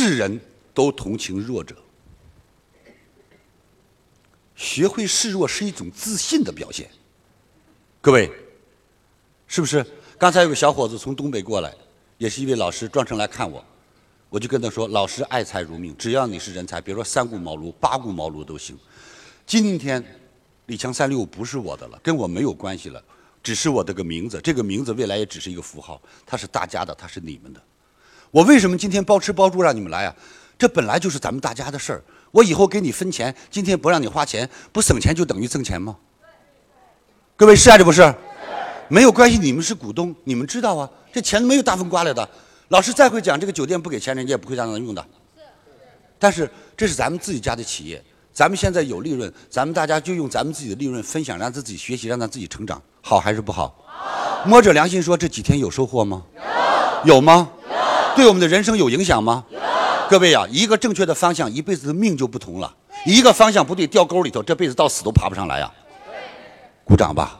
是人都同情弱者，学会示弱是一种自信的表现。各位，是不是？刚才有个小伙子从东北过来，也是一位老师，专程来看我，我就跟他说：“老师爱才如命，只要你是人才，别说三顾茅庐、八顾茅庐都行。”今天，李强三六不是我的了，跟我没有关系了，只是我的个名字，这个名字未来也只是一个符号，它是大家的，它是你们的。我为什么今天包吃包住让你们来啊？这本来就是咱们大家的事儿。我以后给你分钱，今天不让你花钱，不省钱就等于挣钱吗？各位是还是不是？没有关系，你们是股东，你们知道啊。这钱没有大风刮来的。老师再会讲，这个酒店不给钱，人家也不会让人用的。但是这是咱们自己家的企业，咱们现在有利润，咱们大家就用咱们自己的利润分享，让自己学习，让他自己成长，好还是不好？摸着良心说，这几天有收获吗？有吗？对我们的人生有影响吗？各位呀，一个正确的方向，一辈子的命就不同了；一个方向不对，掉沟里头，这辈子到死都爬不上来呀。鼓掌吧。